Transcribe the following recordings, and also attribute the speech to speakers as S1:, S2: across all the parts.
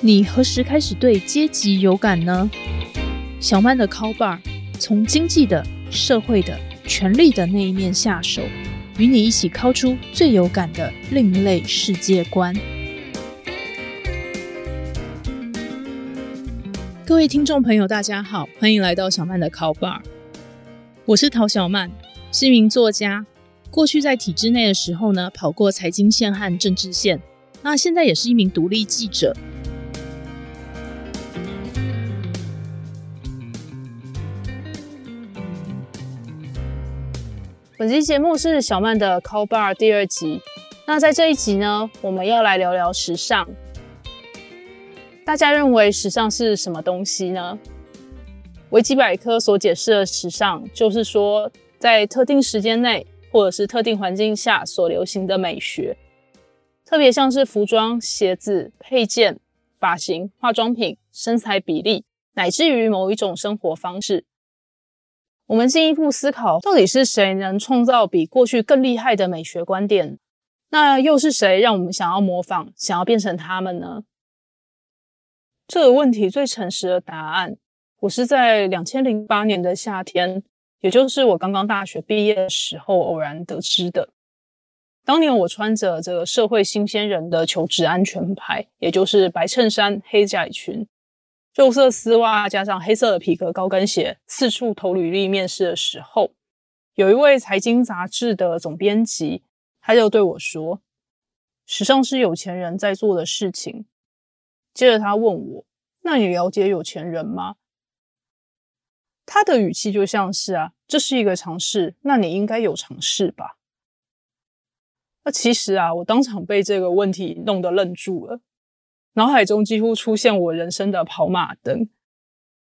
S1: 你何时开始对阶级有感呢？小曼的 Call Bar 从经济的、社会的、权力的那一面下手，与你一起敲出最有感的另类世界观。各位听众朋友，大家好，欢迎来到小曼的 Call Bar。我是陶小曼，是一名作家。过去在体制内的时候呢，跑过财经线和政治线，那现在也是一名独立记者。本期节目是小曼的 Call Bar 第二集。那在这一集呢，我们要来聊聊时尚。大家认为时尚是什么东西呢？维基百科所解释的时尚，就是说在特定时间内或者是特定环境下所流行的美学，特别像是服装、鞋子、配件、发型、化妆品、身材比例，乃至于某一种生活方式。我们进一步思考，到底是谁能创造比过去更厉害的美学观点？那又是谁让我们想要模仿、想要变成他们呢？这个问题最诚实的答案，我是在两千零八年的夏天，也就是我刚刚大学毕业的时候偶然得知的。当年我穿着这个社会新鲜人的求职安全牌，也就是白衬衫、黑窄裙。肉色丝袜加上黑色的皮革高跟鞋，四处投履历面试的时候，有一位财经杂志的总编辑，他就对我说：“时尚是有钱人在做的事情。”接着他问我：“那你了解有钱人吗？”他的语气就像是啊，这是一个尝试，那你应该有尝试吧？那其实啊，我当场被这个问题弄得愣住了。脑海中几乎出现我人生的跑马灯，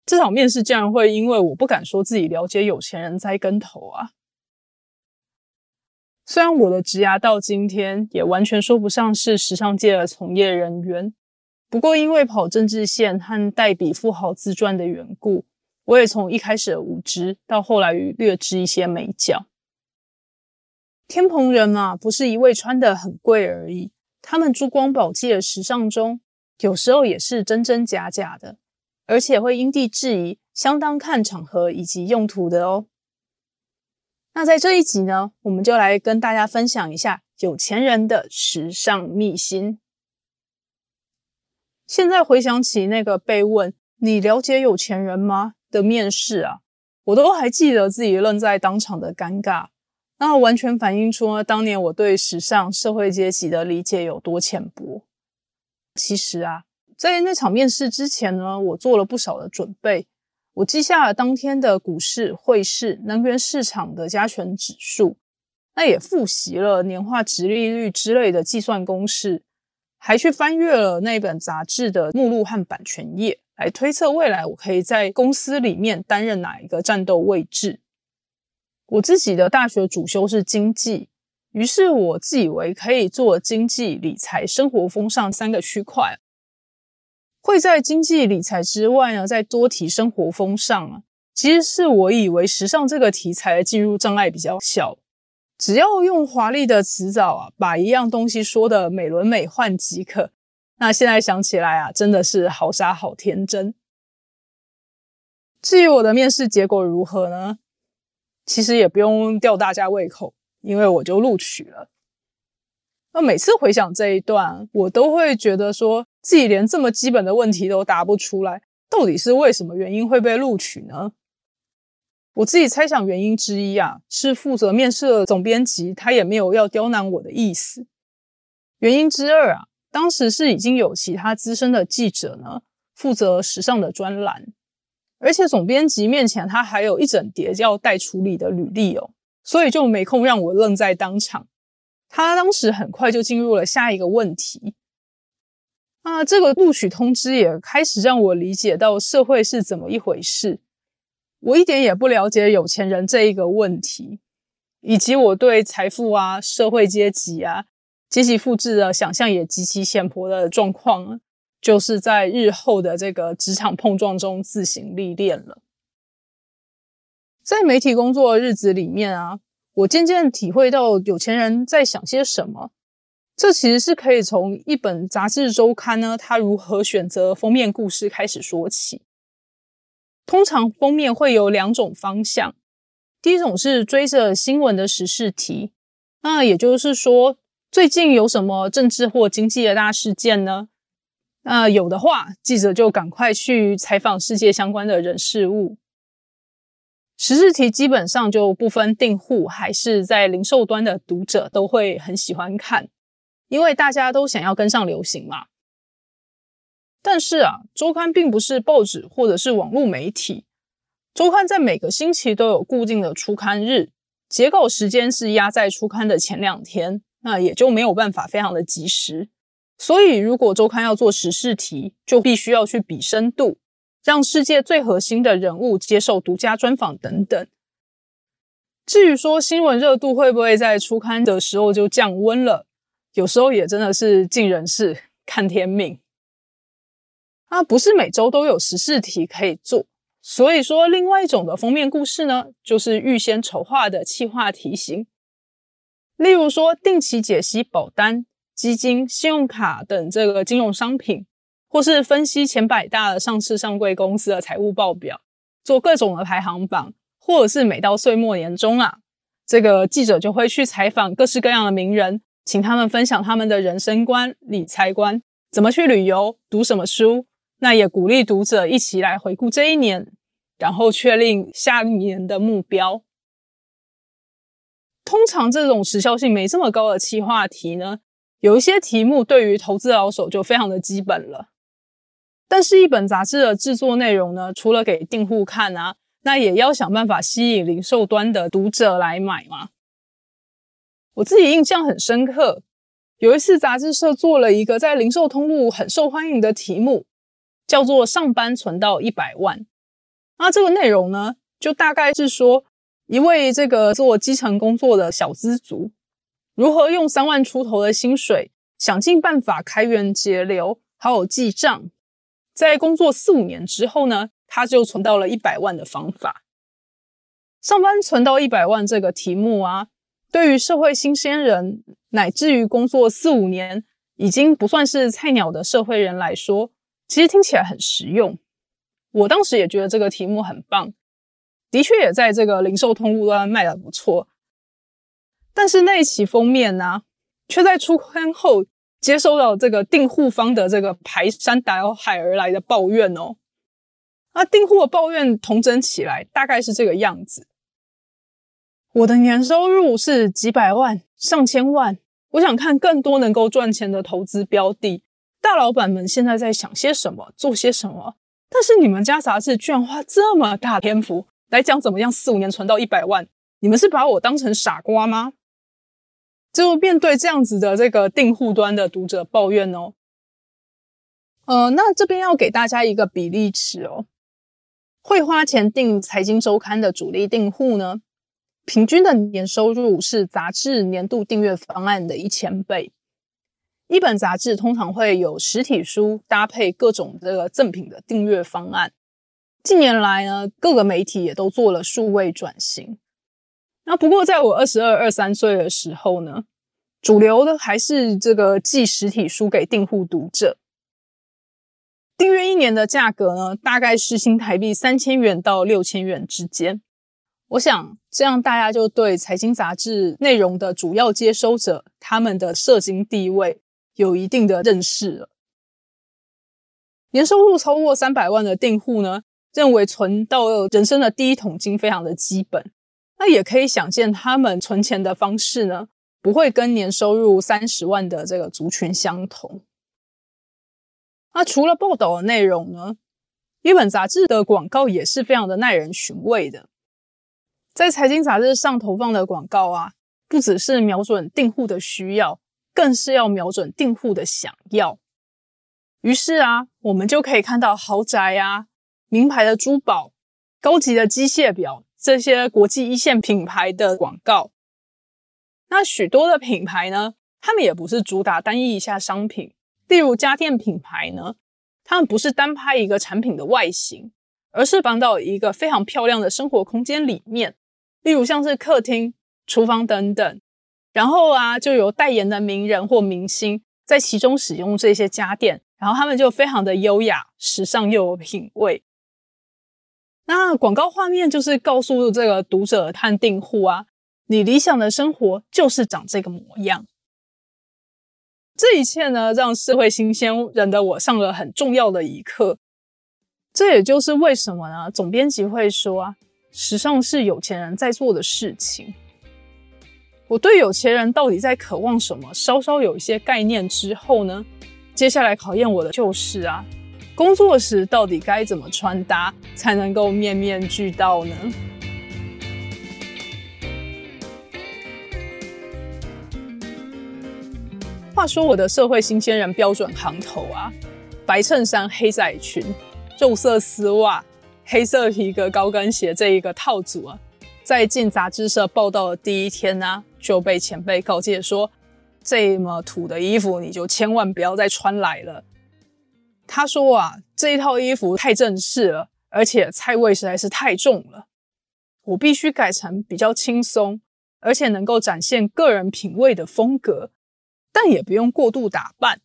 S1: 这场面试竟然会因为我不敢说自己了解有钱人栽跟头啊！虽然我的职涯到今天也完全说不上是时尚界的从业人员，不过因为跑政治线和代笔富豪自传的缘故，我也从一开始的无知到后来略知一些美角。天蓬人啊，不是一味穿的很贵而已，他们珠光宝气的时尚中。有时候也是真真假假的，而且会因地制宜，相当看场合以及用途的哦。那在这一集呢，我们就来跟大家分享一下有钱人的时尚秘辛。现在回想起那个被问“你了解有钱人吗”的面试啊，我都还记得自己愣在当场的尴尬，那完全反映出当年我对时尚社会阶级的理解有多浅薄。其实啊，在那场面试之前呢，我做了不少的准备。我记下了当天的股市、汇市、能源市场的加权指数，那也复习了年化值利率之类的计算公式，还去翻阅了那本杂志的目录和版权页，来推测未来我可以在公司里面担任哪一个战斗位置。我自己的大学主修是经济。于是我自以为可以做经济、理财、生活风尚三个区块，会在经济理财之外呢，再多提生活风尚啊。其实是我以为时尚这个题材进入障碍比较小，只要用华丽的词藻啊，把一样东西说的美轮美奂即可。那现在想起来啊，真的是好傻好天真。至于我的面试结果如何呢？其实也不用吊大家胃口。因为我就录取了。那每次回想这一段，我都会觉得说自己连这么基本的问题都答不出来，到底是为什么原因会被录取呢？我自己猜想原因之一啊，是负责面试的总编辑他也没有要刁难我的意思。原因之二啊，当时是已经有其他资深的记者呢负责时尚的专栏，而且总编辑面前他还有一整叠要待处理的履历哦。所以就没空让我愣在当场。他当时很快就进入了下一个问题。啊，这个录取通知也开始让我理解到社会是怎么一回事。我一点也不了解有钱人这一个问题，以及我对财富啊、社会阶级啊、阶级复制的想象也极其浅薄的状况，就是在日后的这个职场碰撞中自行历练了。在媒体工作日子里面啊，我渐渐体会到有钱人在想些什么。这其实是可以从一本杂志周刊呢，它如何选择封面故事开始说起。通常封面会有两种方向，第一种是追着新闻的时事题，那也就是说，最近有什么政治或经济的大事件呢？那有的话，记者就赶快去采访世界相关的人事物。时事题基本上就不分订户还是在零售端的读者都会很喜欢看。因为大家都想要跟上流行嘛，但是啊，周刊并不是报纸或者是网络媒体，周刊在每个星期都有固定的出刊日，截稿时间是压在出刊的前两天，那也就没有办法非常的及时。所以，如果周刊要做时事题，就必须要去比深度，让世界最核心的人物接受独家专访等等。至于说新闻热度会不会在出刊的时候就降温了？有时候也真的是尽人事看天命啊，不是每周都有时事题可以做。所以说，另外一种的封面故事呢，就是预先筹划的企划题型。例如说，定期解析保单、基金、信用卡等这个金融商品，或是分析前百大的上市上柜公司的财务报表，做各种的排行榜，或者是每到岁末年终啊，这个记者就会去采访各式各样的名人。请他们分享他们的人生观、理财观，怎么去旅游，读什么书。那也鼓励读者一起来回顾这一年，然后确定下一年的目标。通常这种时效性没这么高的企划题呢，有一些题目对于投资老手就非常的基本了。但是，一本杂志的制作内容呢，除了给订户看啊，那也要想办法吸引零售端的读者来买嘛。我自己印象很深刻，有一次杂志社做了一个在零售通路很受欢迎的题目，叫做“上班存到一百万”。那这个内容呢，就大概是说一位这个做基层工作的小资族，如何用三万出头的薪水，想尽办法开源节流，好好记账，在工作四五年之后呢，他就存到了一百万的方法。上班存到一百万这个题目啊。对于社会新鲜人，乃至于工作四五年已经不算是菜鸟的社会人来说，其实听起来很实用。我当时也觉得这个题目很棒，的确也在这个零售通路端卖的不错。但是那一期封面呢，却在出刊后接收到这个订户方的这个排山倒海而来的抱怨哦。那订户的抱怨同整起来，大概是这个样子。我的年收入是几百万、上千万，我想看更多能够赚钱的投资标的。大老板们现在在想些什么，做些什么？但是你们家杂志居然花这么大篇幅来讲怎么样四五年存到一百万？你们是把我当成傻瓜吗？就面对这样子的这个订户端的读者抱怨哦。呃，那这边要给大家一个比例尺哦，会花钱订财经周刊的主力订户呢？平均的年收入是杂志年度订阅方案的一千倍。一本杂志通常会有实体书搭配各种这个赠品的订阅方案。近年来呢，各个媒体也都做了数位转型。那不过，在我二十二、二三岁的时候呢，主流的还是这个寄实体书给订户读者。订阅一年的价格呢，大概是新台币三千元到六千元之间。我想这样，大家就对财经杂志内容的主要接收者他们的社经地位有一定的认识了。年收入超过三百万的订户呢，认为存到人生的第一桶金非常的基本。那也可以想见，他们存钱的方式呢，不会跟年收入三十万的这个族群相同。那除了报道的内容呢，一本杂志的广告也是非常的耐人寻味的。在财经杂志上投放的广告啊，不只是瞄准订户的需要，更是要瞄准订户的想要。于是啊，我们就可以看到豪宅啊、名牌的珠宝、高级的机械表这些国际一线品牌的广告。那许多的品牌呢，他们也不是主打单一一下商品，例如家电品牌呢，他们不是单拍一个产品的外形，而是放到一个非常漂亮的生活空间里面。例如像是客厅、厨房等等，然后啊，就有代言的名人或明星在其中使用这些家电，然后他们就非常的优雅、时尚又有品味。那广告画面就是告诉这个读者和订户啊，你理想的生活就是长这个模样。这一切呢，让社会新鲜人的我上了很重要的一课。这也就是为什么呢？总编辑会说啊，时尚是有钱人在做的事情。我对有钱人到底在渴望什么，稍稍有一些概念之后呢，接下来考验我的就是啊，工作时到底该怎么穿搭才能够面面俱到呢？话说我的社会新鲜人标准行头啊，白衬衫、黑仔裙、肉色丝袜、黑色皮革高跟鞋这一个套组啊，在进杂志社报道的第一天呢，就被前辈告诫说，这么土的衣服你就千万不要再穿来了。他说啊，这一套衣服太正式了，而且菜味实在是太重了，我必须改成比较轻松，而且能够展现个人品味的风格。但也不用过度打扮，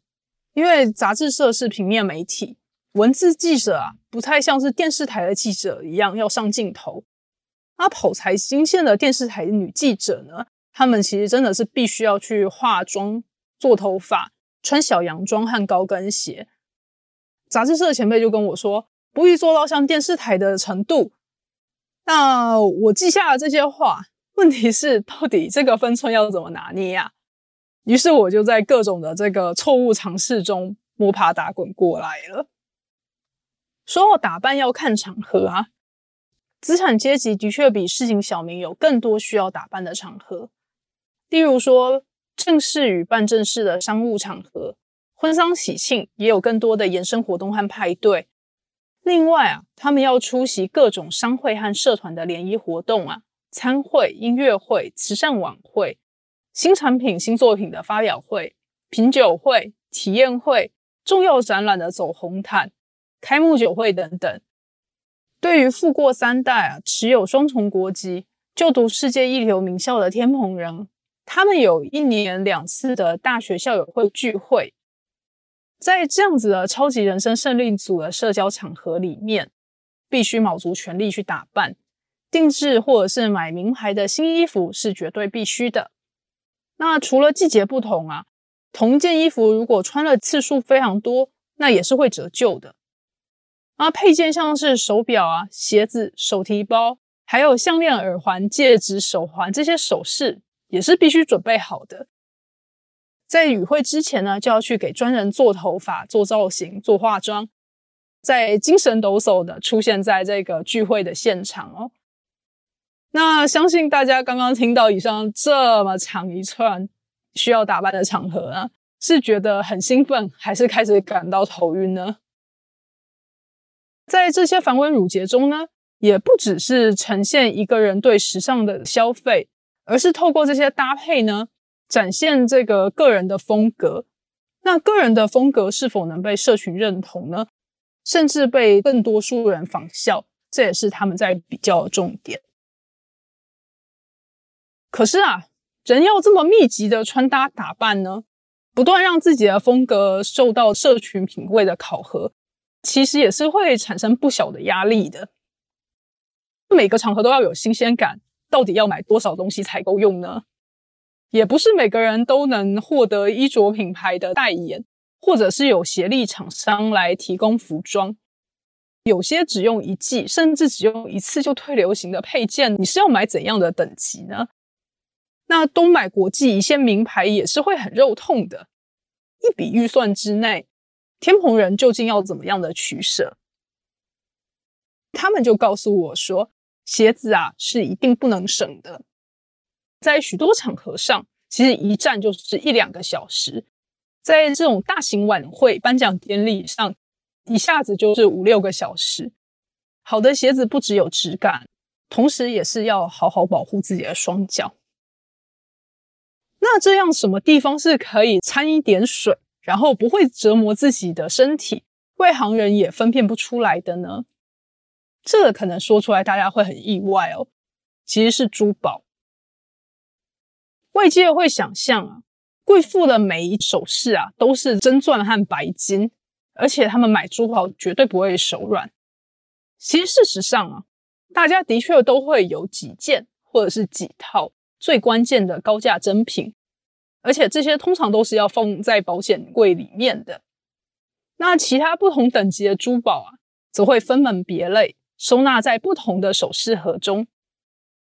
S1: 因为杂志社是平面媒体，文字记者啊，不太像是电视台的记者一样要上镜头。那跑财经线的电视台女记者呢，她们其实真的是必须要去化妆、做头发、穿小洋装和高跟鞋。杂志社的前辈就跟我说，不宜做到像电视台的程度。那我记下了这些话，问题是到底这个分寸要怎么拿捏呀？于是我就在各种的这个错误尝试中摸爬打滚过来了。说到打扮要看场合啊，资产阶级的确比市井小民有更多需要打扮的场合，例如说正式与办正式的商务场合，婚丧喜庆也有更多的延伸活动和派对。另外啊，他们要出席各种商会和社团的联谊活动啊，参会、音乐会、慈善晚会。新产品、新作品的发表会、品酒会、体验会、重要展览的走红毯、开幕酒会等等。对于富过三代啊，持有双重国籍、就读世界一流名校的天蓬人，他们有一年两次的大学校友会聚会。在这样子的超级人生胜利组的社交场合里面，必须卯足全力去打扮、定制或者是买名牌的新衣服是绝对必须的。那除了季节不同啊，同件衣服如果穿了次数非常多，那也是会折旧的。啊，配件像是手表啊、鞋子、手提包，还有项链、耳环、戒指、手环这些首饰，也是必须准备好的。在与会之前呢，就要去给专人做头发、做造型、做化妆，在精神抖擞的出现在这个聚会的现场哦。那相信大家刚刚听到以上这么长一串需要打扮的场合啊，是觉得很兴奋，还是开始感到头晕呢？在这些繁文缛节中呢，也不只是呈现一个人对时尚的消费，而是透过这些搭配呢，展现这个个人的风格。那个人的风格是否能被社群认同呢？甚至被更多数人仿效，这也是他们在比较重点。可是啊，人要这么密集的穿搭打扮呢，不断让自己的风格受到社群品味的考核，其实也是会产生不小的压力的。每个场合都要有新鲜感，到底要买多少东西才够用呢？也不是每个人都能获得衣着品牌的代言，或者是有协力厂商来提供服装。有些只用一季，甚至只用一次就退流行的配件，你是要买怎样的等级呢？那东买国际一线名牌也是会很肉痛的，一笔预算之内，天蓬人究竟要怎么样的取舍？他们就告诉我说，鞋子啊是一定不能省的，在许多场合上，其实一站就是一两个小时，在这种大型晚会、颁奖典礼上，一下子就是五六个小时。好的鞋子不只有质感，同时也是要好好保护自己的双脚。那这样什么地方是可以掺一点水，然后不会折磨自己的身体，外行人也分辨不出来的呢？这个可能说出来大家会很意外哦。其实是珠宝，外界会想象啊，贵妇的每一首饰啊都是真钻和白金，而且他们买珠宝绝对不会手软。其实事实上啊，大家的确都会有几件或者是几套最关键的高价珍品，而且这些通常都是要放在保险柜里面的。那其他不同等级的珠宝啊，则会分门别类收纳在不同的首饰盒中。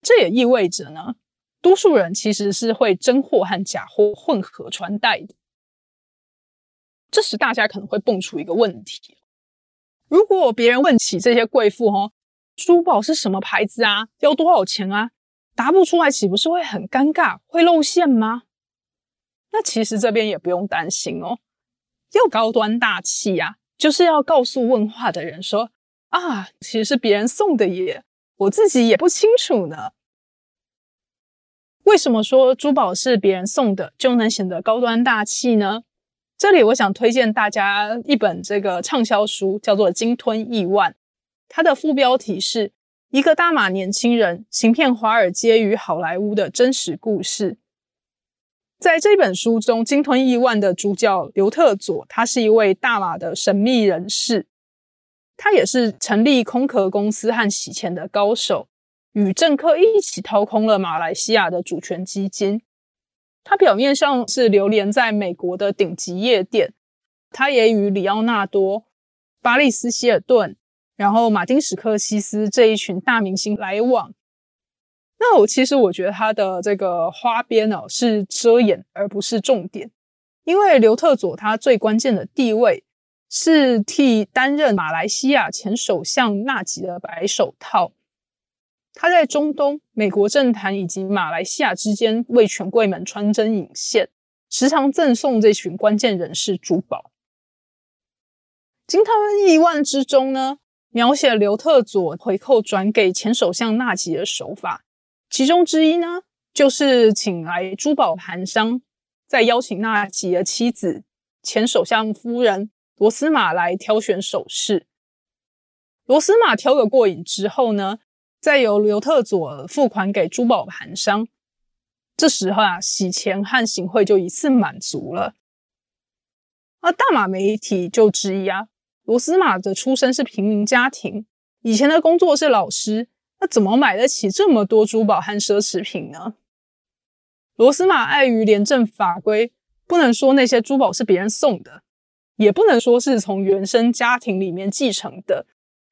S1: 这也意味着呢。多数人其实是会真货和假货混合穿戴的。这时大家可能会蹦出一个问题：如果别人问起这些贵妇哈，珠宝是什么牌子啊？要多少钱啊？答不出来，岂不是会很尴尬，会露馅吗？那其实这边也不用担心哦，要高端大气呀，就是要告诉问话的人说啊，其实是别人送的耶，我自己也不清楚呢。为什么说珠宝是别人送的就能显得高端大气呢？这里我想推荐大家一本这个畅销书，叫做《鲸吞亿万》，它的副标题是一个大马年轻人行骗华尔街与好莱坞的真实故事。在这本书中，《鲸吞亿万》的主角刘特佐，他是一位大马的神秘人士，他也是成立空壳公司和洗钱的高手。与政客一起掏空了马来西亚的主权基金。他表面上是流连在美国的顶级夜店，他也与里奥纳多、巴利斯希尔顿，然后马丁史克西斯这一群大明星来往。那我其实我觉得他的这个花边哦是遮掩而不是重点，因为刘特佐他最关键的地位是替担任马来西亚前首相纳吉的白手套。他在中东、美国政坛以及马来西亚之间为权贵们穿针引线，时常赠送这群关键人士珠宝。经他们亿万之中呢，描写刘特佐回扣转给前首相纳吉的手法，其中之一呢，就是请来珠宝盘商，再邀请纳吉的妻子前首相夫人罗斯玛来挑选首饰。罗斯玛挑个过瘾之后呢？再由刘特佐付款给珠宝盘商，这时候啊，洗钱和行贿就一次满足了。而大马媒体就质疑啊，罗斯玛的出身是平民家庭，以前的工作是老师，那怎么买得起这么多珠宝和奢侈品呢？罗斯玛碍于廉政法规，不能说那些珠宝是别人送的，也不能说是从原生家庭里面继承的，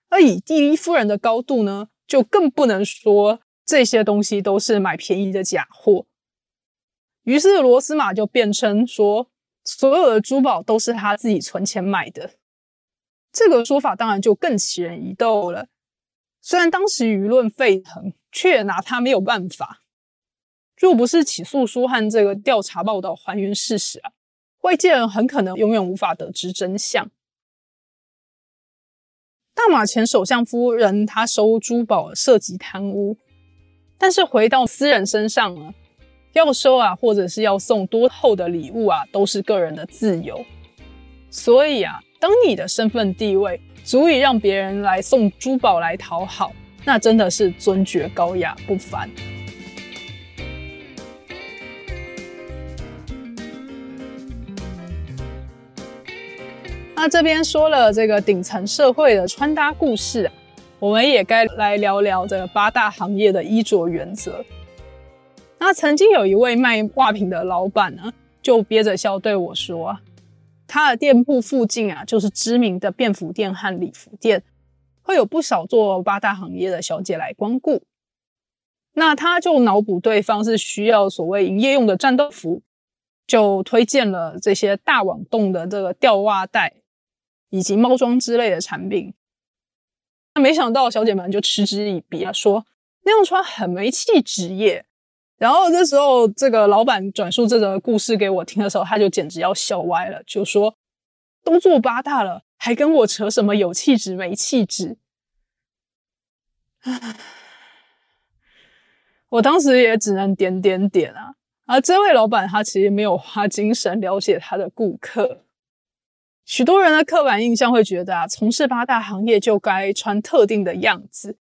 S1: 而以第一夫人的高度呢？就更不能说这些东西都是买便宜的假货。于是罗斯玛就辩称说，所有的珠宝都是他自己存钱买的。这个说法当然就更起人疑窦了。虽然当时舆论沸腾，却也拿他没有办法。若不是起诉书和这个调查报道还原事实啊，外界人很可能永远无法得知真相。大马前首相夫人，她收珠宝涉及贪污，但是回到私人身上呢，要收啊，或者是要送多厚的礼物啊，都是个人的自由。所以啊，当你的身份地位足以让别人来送珠宝来讨好，那真的是尊爵高雅不凡。那这边说了这个顶层社会的穿搭故事，我们也该来聊聊这个八大行业的衣着原则。那曾经有一位卖袜品的老板呢，就憋着笑对我说：“他的店铺附近啊，就是知名的便服店和礼服店，会有不少做八大行业的小姐来光顾。那他就脑补对方是需要所谓营业用的战斗服，就推荐了这些大网洞的这个吊袜带。”以及猫装之类的产品，那没想到小姐们就嗤之以鼻啊，说那样穿很没气质耶。然后这时候，这个老板转述这个故事给我听的时候，他就简直要笑歪了，就说都做八大了，还跟我扯什么有气质没气质？我当时也只能点点点啊。而这位老板他其实没有花精神了解他的顾客。许多人的刻板印象会觉得啊，从事八大行业就该穿特定的样子。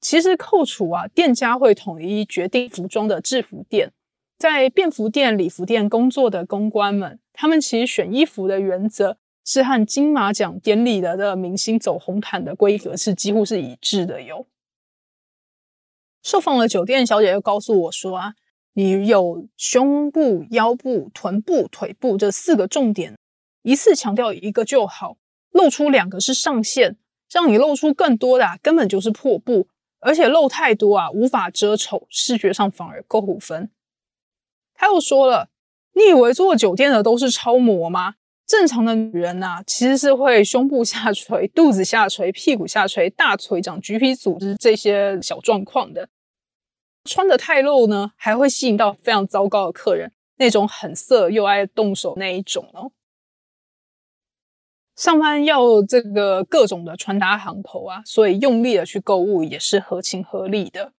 S1: 其实扣除啊，店家会统一决定服装的制服店，在便服店、礼服店工作的公关们，他们其实选衣服的原则是和金马奖典礼的的明星走红毯的规格是几乎是一致的哟。受访的酒店小姐又告诉我说啊，你有胸部、腰部、臀部、腿部这四个重点，一次强调一个就好，露出两个是上限，让你露出更多的啊根本就是破布，而且露太多啊无法遮丑，视觉上反而扣分。他又说了：“你以为做酒店的都是超模吗？正常的女人呐，其实是会胸部下垂、肚子下垂、屁股下垂、大腿长橘皮组织这些小状况的。穿的太露呢，还会吸引到非常糟糕的客人，那种很色又爱动手那一种哦。上班要这个各种的穿搭行头啊，所以用力的去购物也是合情合理的。”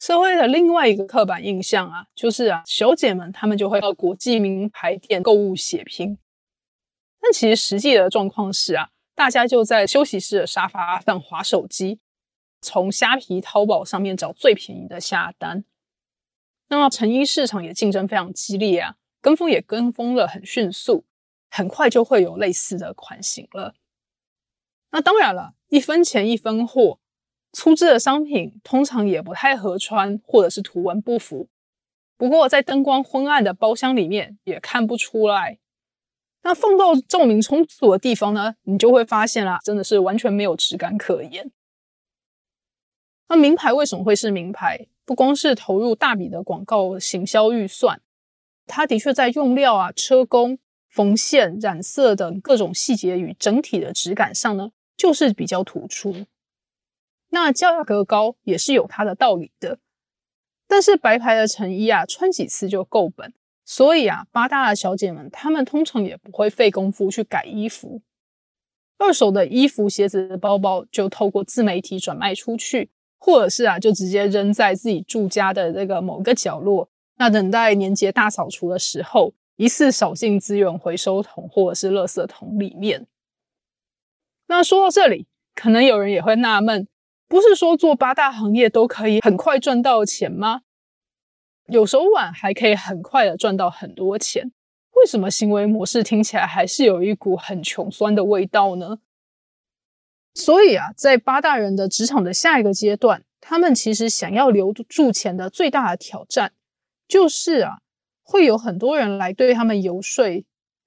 S1: 社会的另外一个刻板印象啊，就是啊，小姐们她们就会到国际名牌店购物血拼。但其实实际的状况是啊，大家就在休息室的沙发上划手机，从虾皮、淘宝上面找最便宜的下单。那么成衣市场也竞争非常激烈啊，跟风也跟风了很迅速，很快就会有类似的款型了。那当然了，一分钱一分货。粗制的商品通常也不太合穿，或者是图文不符。不过在灯光昏暗的包厢里面也看不出来。那放到照明充足的地方呢，你就会发现啦，真的是完全没有质感可言。那名牌为什么会是名牌？不光是投入大笔的广告行销预算，它的确在用料啊、车工、缝线、染色等各种细节与整体的质感上呢，就是比较突出。那价格高也是有它的道理的，但是白牌的成衣啊，穿几次就够本，所以啊，八大的小姐们她们通常也不会费功夫去改衣服，二手的衣服、鞋子、包包就透过自媒体转卖出去，或者是啊，就直接扔在自己住家的这个某个角落，那等待年节大扫除的时候，一次扫进资源回收桶或者是垃圾桶里面。那说到这里，可能有人也会纳闷。不是说做八大行业都可以很快赚到钱吗？有手腕还可以很快的赚到很多钱，为什么行为模式听起来还是有一股很穷酸的味道呢？所以啊，在八大人的职场的下一个阶段，他们其实想要留住钱的最大的挑战，就是啊，会有很多人来对他们游说，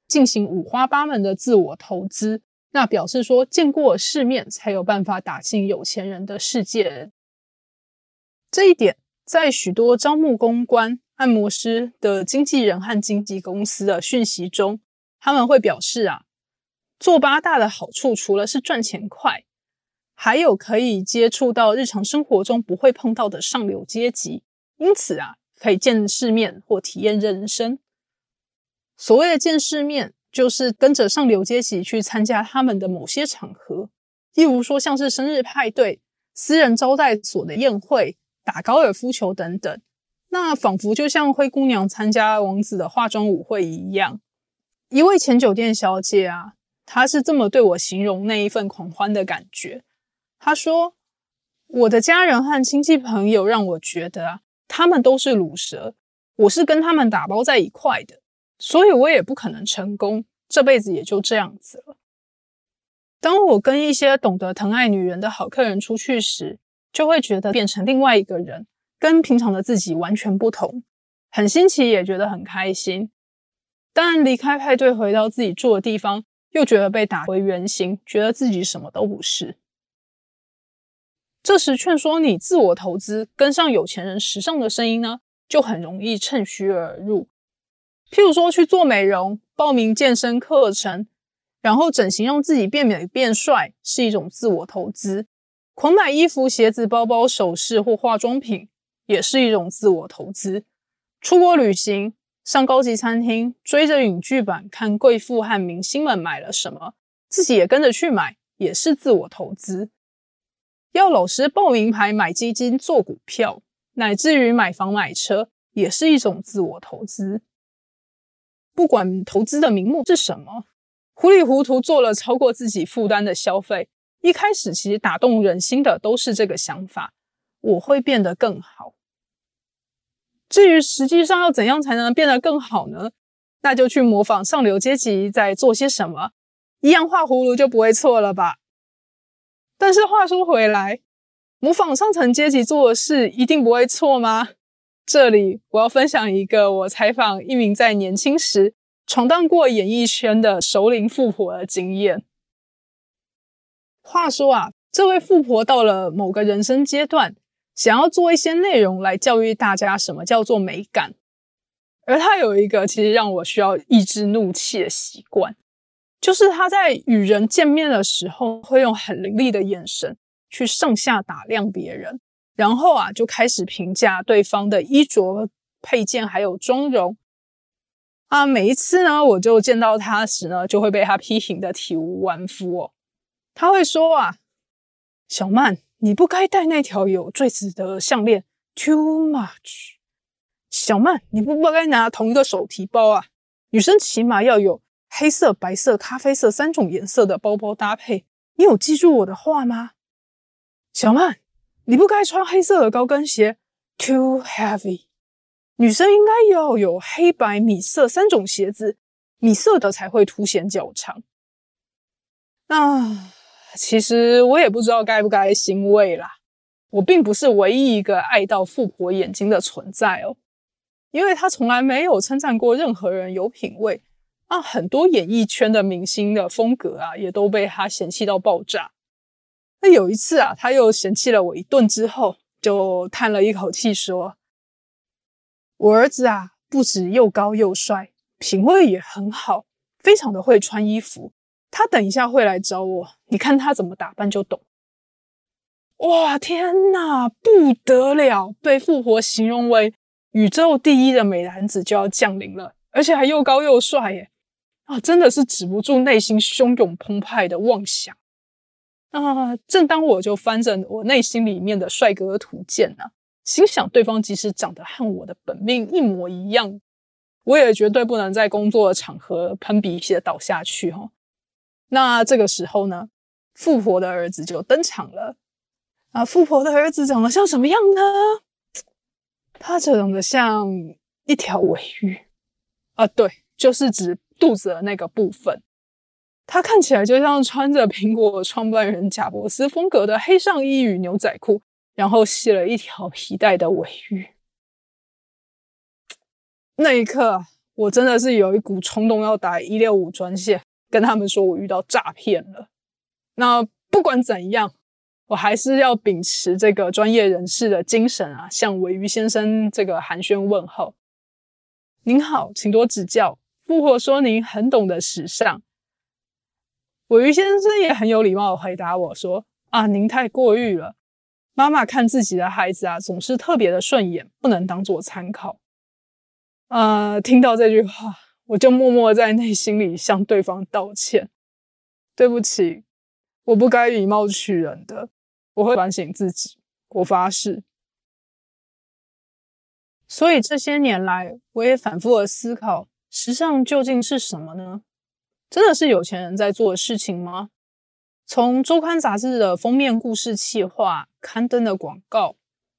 S1: 进行五花八门的自我投资。那表示说，见过世面才有办法打进有钱人的世界。这一点，在许多招募公关、按摩师的经纪人和经纪公司的讯息中，他们会表示啊，做八大的好处除了是赚钱快，还有可以接触到日常生活中不会碰到的上流阶级，因此啊，可以见世面或体验人生。所谓的见世面。就是跟着上流阶级去参加他们的某些场合，例如说像是生日派对、私人招待所的宴会、打高尔夫球等等。那仿佛就像灰姑娘参加王子的化妆舞会一样。一位前酒店小姐啊，她是这么对我形容那一份狂欢的感觉。她说：“我的家人和亲戚朋友让我觉得啊，他们都是卤蛇，我是跟他们打包在一块的。”所以我也不可能成功，这辈子也就这样子了。当我跟一些懂得疼爱女人的好客人出去时，就会觉得变成另外一个人，跟平常的自己完全不同，很新奇，也觉得很开心。但离开派对，回到自己住的地方，又觉得被打回原形，觉得自己什么都不是。这时，劝说你自我投资，跟上有钱人时尚的声音呢，就很容易趁虚而入。譬如说去做美容、报名健身课程，然后整形让自己变美变帅，是一种自我投资；狂买衣服、鞋子、包包、首饰或化妆品，也是一种自我投资；出国旅行、上高级餐厅、追着影剧版看贵妇和明星们买了什么，自己也跟着去买，也是自我投资；要老师报名牌、买基金、做股票，乃至于买房买车，也是一种自我投资。不管投资的名目是什么，糊里糊涂做了超过自己负担的消费。一开始其实打动人心的都是这个想法：我会变得更好。至于实际上要怎样才能变得更好呢？那就去模仿上流阶级在做些什么，一样画葫芦就不会错了吧？但是话说回来，模仿上层阶级做的事一定不会错吗？这里我要分享一个我采访一名在年轻时闯荡过演艺圈的熟龄富婆的经验。话说啊，这位富婆到了某个人生阶段，想要做一些内容来教育大家什么叫做美感。而她有一个其实让我需要抑制怒气的习惯，就是他在与人见面的时候，会用很凌厉的眼神去上下打量别人，然后啊就开始评价对方的衣着配件还有妆容。啊，每一次呢，我就见到他时呢，就会被他批评的体无完肤哦。他会说啊，小曼，你不该戴那条有坠子的项链，too much。小曼，你不不该拿同一个手提包啊！女生起码要有黑色、白色、咖啡色三种颜色的包包搭配。你有记住我的话吗？小曼，你不该穿黑色的高跟鞋，too heavy。女生应该要有黑白米色三种鞋子，米色的才会凸显脚长。啊，其实我也不知道该不该欣慰啦。我并不是唯一一个爱到富婆眼睛的存在哦。因为她从来没有称赞过任何人有品味，啊，很多演艺圈的明星的风格啊，也都被他嫌弃到爆炸。那有一次啊，他又嫌弃了我一顿之后，就叹了一口气说：“我儿子啊，不止又高又帅，品味也很好，非常的会穿衣服。他等一下会来找我，你看他怎么打扮就懂。”哇，天哪，不得了，被富婆形容为。宇宙第一的美男子就要降临了，而且还又高又帅耶！啊，真的是止不住内心汹涌澎湃的妄想。啊，正当我就翻着我内心里面的帅哥图鉴呢，心想对方即使长得和我的本命一模一样，我也绝对不能在工作的场合喷鼻血倒下去哈。那这个时候呢，富婆的儿子就登场了。啊，富婆的儿子长得像什么样呢？他长得像一条尾鱼啊，对，就是指肚子的那个部分。它看起来就像穿着苹果创办人贾伯斯风格的黑上衣与牛仔裤，然后系了一条皮带的尾鱼。那一刻，我真的是有一股冲动要打一六五专线，跟他们说我遇到诈骗了。那不管怎样。我还是要秉持这个专业人士的精神啊，向尾鱼先生这个寒暄问候。您好，请多指教。富婆说您很懂得时尚。我于先生也很有礼貌的回答我说：“啊，您太过誉了。妈妈看自己的孩子啊，总是特别的顺眼，不能当做参考。”呃，听到这句话，我就默默在内心里向对方道歉：“对不起，我不该以貌取人的。”我会反省自己，我发誓。所以这些年来，我也反复的思考，时尚究竟是什么呢？真的是有钱人在做的事情吗？从周刊杂志的封面故事企划、刊登的广告，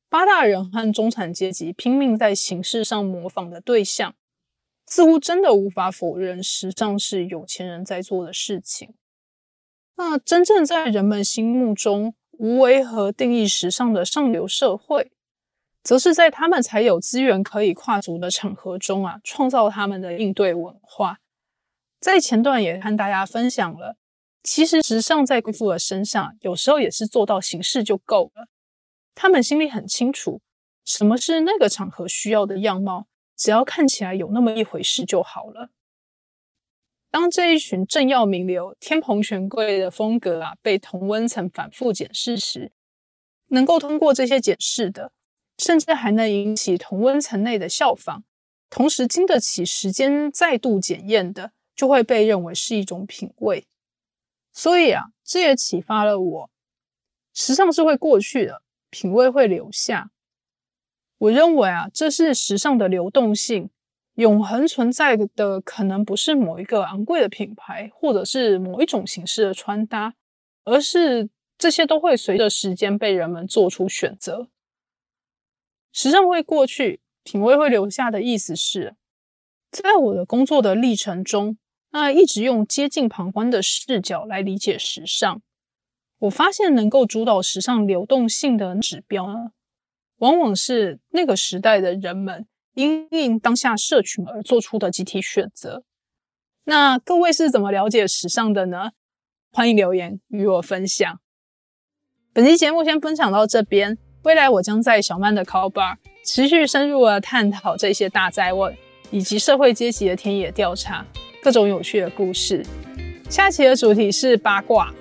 S1: 八大人和中产阶级拼命在形式上模仿的对象，似乎真的无法否认，时尚是有钱人在做的事情。那真正在人们心目中，无为和定义时尚的上流社会，则是在他们才有资源可以跨足的场合中啊，创造他们的应对文化。在前段也和大家分享了，其实时尚在贵妇的身上，有时候也是做到形式就够了。他们心里很清楚，什么是那个场合需要的样貌，只要看起来有那么一回事就好了。当这一群政要名流、天蓬权贵的风格啊被同温层反复检视时，能够通过这些检视的，甚至还能引起同温层内的效仿，同时经得起时间再度检验的，就会被认为是一种品味。所以啊，这也启发了我：时尚是会过去的，品味会留下。我认为啊，这是时尚的流动性。永恒存在的可能不是某一个昂贵的品牌，或者是某一种形式的穿搭，而是这些都会随着时间被人们做出选择。时尚会过去，品味会留下的意思是，在我的工作的历程中，那一直用接近旁观的视角来理解时尚。我发现能够主导时尚流动性的指标呢，往往是那个时代的人们因应当下社群而做出的集体选择。那各位是怎么了解时尚的呢？欢迎留言与我分享。本期节目先分享到这边，未来我将在小曼的 Call Bar 持续深入的探讨这些大灾问，以及社会阶级的田野调查，各种有趣的故事。下期的主题是八卦，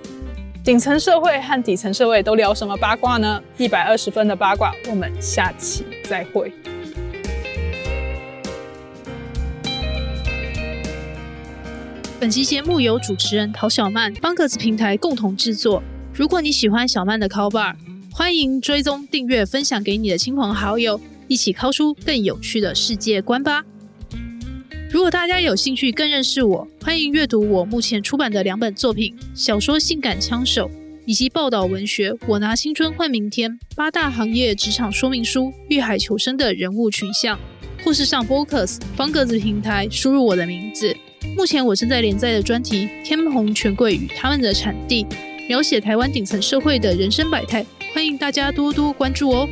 S1: 顶层社会和底层社会都聊什么八卦呢？一百二十分的八卦，我们下期再会。
S2: 本期节目由主持人陶小曼、方格子平台共同制作。如果你喜欢小曼的 Call Bar，欢迎追踪、订阅、分享给你的亲朋好友，一起 call 出更有趣的世界观吧。如果大家有兴趣更认识我，欢迎阅读我目前出版的两本作品：小说《性感枪手》以及报道文学《我拿青春换明天》八大行业职场说明书，遇海求生的人物群像，或是上 Focus 方格子平台输入我的名字。目前我正在连载的专题《天蓬权贵与他们的产地》。描写台湾顶层社会的人生百态，欢迎大家多多关注哦。